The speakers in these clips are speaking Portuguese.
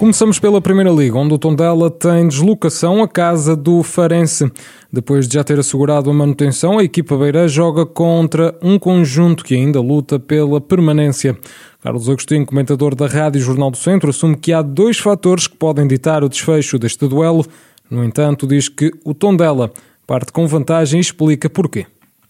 Começamos pela Primeira Liga, onde o Tondela tem deslocação à casa do Farense. Depois de já ter assegurado a manutenção, a equipa beira joga contra um conjunto que ainda luta pela permanência. Carlos Agostinho, comentador da Rádio Jornal do Centro, assume que há dois fatores que podem ditar o desfecho deste duelo. No entanto, diz que o Tondela parte com vantagem e explica porquê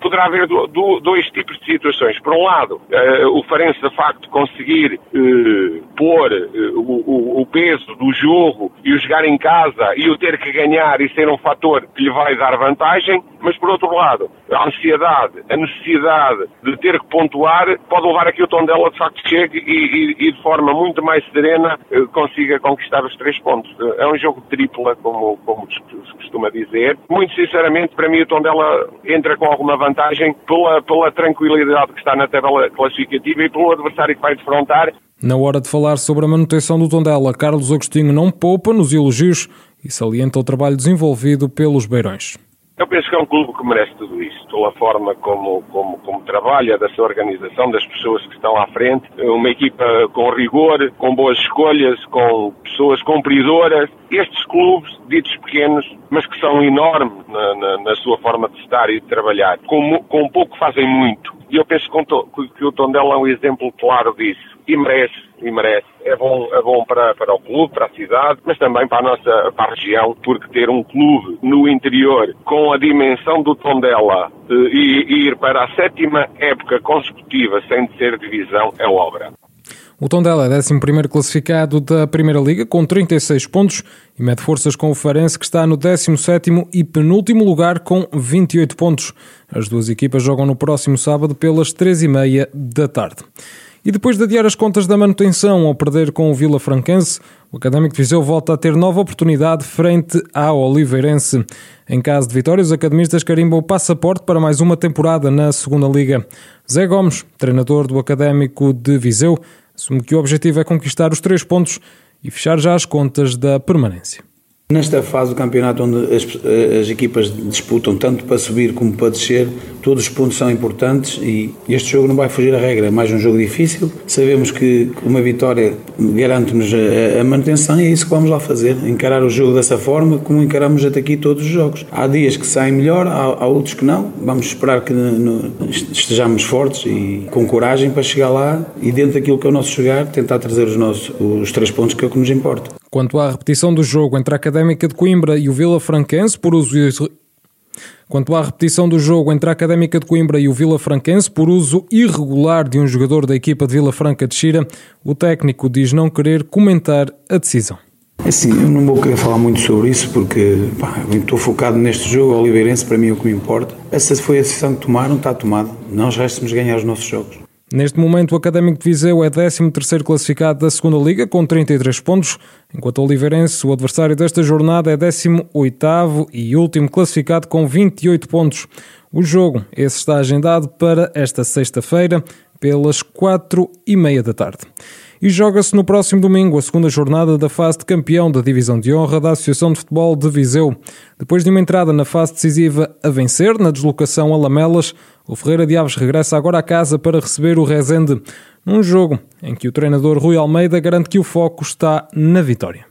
poderá haver do, do, dois tipos de situações. Por um lado, uh, o Farense, de facto, conseguir uh, pôr uh, o, o, peso do jogo e o jogar em casa e o ter que ganhar e ser um fator que lhe vai dar vantagem, mas por outro lado, a ansiedade, a necessidade de ter que pontuar pode levar a que o Tondela de facto chegue e, e, e de forma muito mais serena consiga conquistar os três pontos. É um jogo tripla, como, como se costuma dizer. Muito sinceramente, para mim o Tondela entra com alguma vantagem pela, pela tranquilidade que está na tabela classificativa e pelo adversário que vai defrontar. Na hora de falar sobre a manutenção do Tondela, Carlos Agostinho não poupa nos elogios e salienta o trabalho desenvolvido pelos Beirões. Eu penso que é um clube que merece tudo isso, pela forma como, como, como trabalha, da sua organização, das pessoas que estão à frente, uma equipa com rigor, com boas escolhas, com pessoas cumpridoras. Estes clubes, ditos pequenos, mas que são enormes na, na, na sua forma de estar e de trabalhar, com, com pouco fazem muito. E eu penso que o Tondela é um exemplo claro disso e merece, e merece. É bom, é bom para, para o clube, para a cidade, mas também para a nossa para a região, porque ter um clube no interior com a dimensão do Tondela eh, e, e ir para a sétima época consecutiva sem ser divisão é obra. O Tondela é 11 classificado da Primeira Liga com 36 pontos e mede forças com o Farense que está no 17 e penúltimo lugar com 28 pontos. As duas equipas jogam no próximo sábado pelas 3h30 da tarde. E depois de adiar as contas da manutenção ao perder com o Vila Franquense, o Académico de Viseu volta a ter nova oportunidade frente ao Oliveirense. Em caso de vitória, os academistas carimbam o passaporte para mais uma temporada na Segunda Liga. Zé Gomes, treinador do Académico de Viseu, assume que o objetivo é conquistar os três pontos e fechar já as contas da permanência. Nesta fase do campeonato, onde as, as, equipas disputam tanto para subir como para descer, todos os pontos são importantes e este jogo não vai fugir à regra. É mais um jogo difícil. Sabemos que uma vitória garante-nos a, manutenção e é isso que vamos lá fazer. Encarar o jogo dessa forma, como encaramos até aqui todos os jogos. Há dias que saem melhor, há, há outros que não. Vamos esperar que no, estejamos fortes e com coragem para chegar lá e, dentro daquilo que é o nosso jogar, tentar trazer os, nossos, os três pontos que é o que nos importa. Quanto à repetição do jogo entre a Académica de Coimbra e o Vila Franquense por uso Quanto à repetição do jogo entre a Académica de Coimbra e o Vila Franquense por uso irregular de um jogador da equipa de Vila Franca de Xira, o técnico diz não querer comentar a decisão. Assim, eu não vou querer falar muito sobre isso porque pá, estou focado neste jogo, o Oliveirense para mim é o que me importa. Essa foi a decisão que tomaram, está tomada. Nós resta-nos ganhar os nossos jogos. Neste momento, o Académico de Viseu é 13º classificado da segunda Liga, com 33 pontos, enquanto o Oliveirense, o adversário desta jornada, é 18º e último classificado com 28 pontos. O jogo, esse está agendado para esta sexta-feira, pelas 4 e meia da tarde. E joga-se no próximo domingo a segunda jornada da fase de campeão da Divisão de Honra da Associação de Futebol de Viseu. Depois de uma entrada na fase decisiva a vencer, na deslocação a Lamelas, o Ferreira de Aves regressa agora à casa para receber o Rezende, num jogo em que o treinador Rui Almeida garante que o foco está na vitória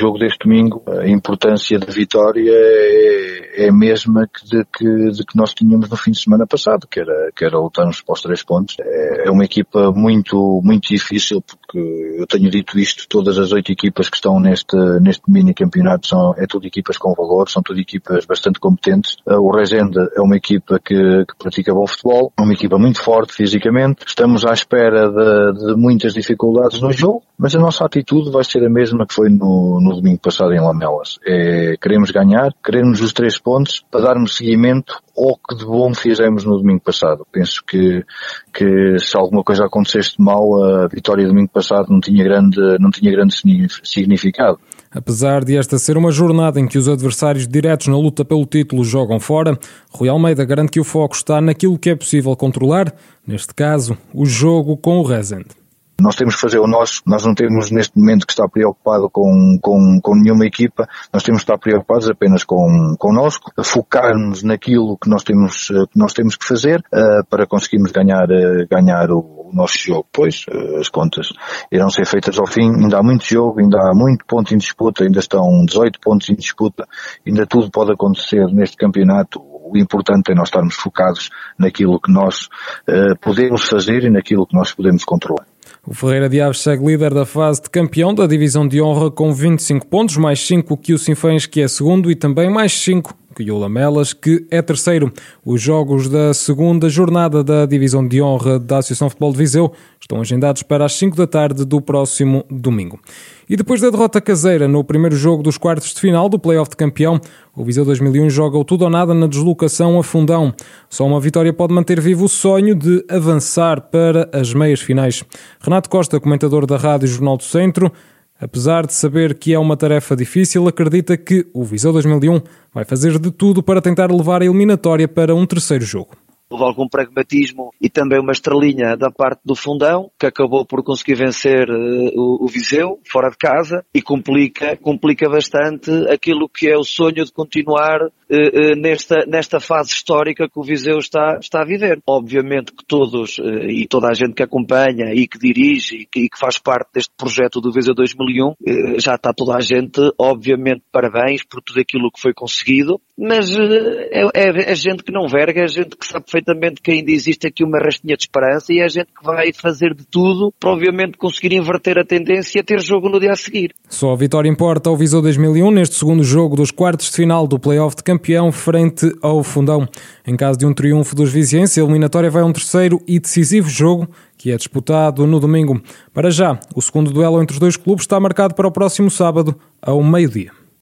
jogo deste domingo, a importância da vitória é, é a mesma que de, que de que nós tínhamos no fim de semana passado, que era, que era lutarmos para os três pontos. É, é uma equipa muito, muito difícil, porque eu tenho dito isto, todas as oito equipas que estão neste, neste mini campeonato são, é tudo equipas com valor, são tudo equipas bastante competentes. O Rezende é uma equipa que, que pratica bom futebol, é uma equipa muito forte fisicamente. Estamos à espera de, de muitas dificuldades no jogo, mas a nossa atitude vai ser a mesma que foi no, no domingo passado em Lamelas. É, queremos ganhar, queremos os três pontos para darmos seguimento ao que de bom fizemos no domingo passado. Penso que, que se alguma coisa acontecesse mal, a vitória do domingo passado não tinha grande, não tinha grande significado. Apesar de esta ser uma jornada em que os adversários diretos na luta pelo título jogam fora, Rui Almeida garante que o foco está naquilo que é possível controlar, neste caso, o jogo com o Rezende. Nós temos que fazer o nosso, nós não temos neste momento que estar preocupado com, com, com nenhuma equipa, nós temos que estar preocupados apenas com, connosco, focarmos naquilo que nós temos, que nós temos que fazer uh, para conseguirmos ganhar, uh, ganhar o, o, nosso jogo. Pois, uh, as contas irão ser feitas ao fim, ainda há muito jogo, ainda há muito ponto em disputa, ainda estão 18 pontos em disputa, ainda tudo pode acontecer neste campeonato o importante é nós estarmos focados naquilo que nós uh, podemos fazer e naquilo que nós podemos controlar. O Ferreira de Aves segue líder da fase de campeão da divisão de honra com 25 pontos, mais 5 que o Sinfãs, que é segundo, e também mais 5 que o Lamelas, que é terceiro. Os jogos da segunda jornada da divisão de honra da Associação Futebol de Viseu estão agendados para as 5 da tarde do próximo domingo. E depois da derrota caseira no primeiro jogo dos quartos de final do Playoff de Campeão, o Viseu 2001 joga o tudo ou nada na deslocação a Fundão. Só uma vitória pode manter vivo o sonho de avançar para as meias finais. Renato Costa, comentador da Rádio Jornal do Centro, apesar de saber que é uma tarefa difícil, acredita que o Viseu 2001 vai fazer de tudo para tentar levar a eliminatória para um terceiro jogo houve algum pragmatismo e também uma estrelinha da parte do fundão, que acabou por conseguir vencer uh, o, o, Viseu, fora de casa, e complica, complica bastante aquilo que é o sonho de continuar uh, uh, nesta, nesta fase histórica que o Viseu está, está a viver. Obviamente que todos, e toda a gente que acompanha e que dirige e que, e que faz parte deste projeto do Viseu 2001, já está toda a gente, obviamente, parabéns por tudo aquilo que foi conseguido, mas é, é, é gente que não verga, é gente que sabe perfeitamente que ainda existe aqui uma rastinha de esperança e é a gente que vai fazer de tudo para obviamente conseguir inverter a tendência e ter jogo no dia a seguir. Só a vitória importa ao Viseu 2001 neste segundo jogo dos quartos de final do Playoff de campeão frente ao Fundão. Em caso de um triunfo dos vizienses, a eliminatória vai a um terceiro e decisivo jogo que é disputado no domingo. Para já, o segundo duelo entre os dois clubes está marcado para o próximo sábado, ao meio-dia.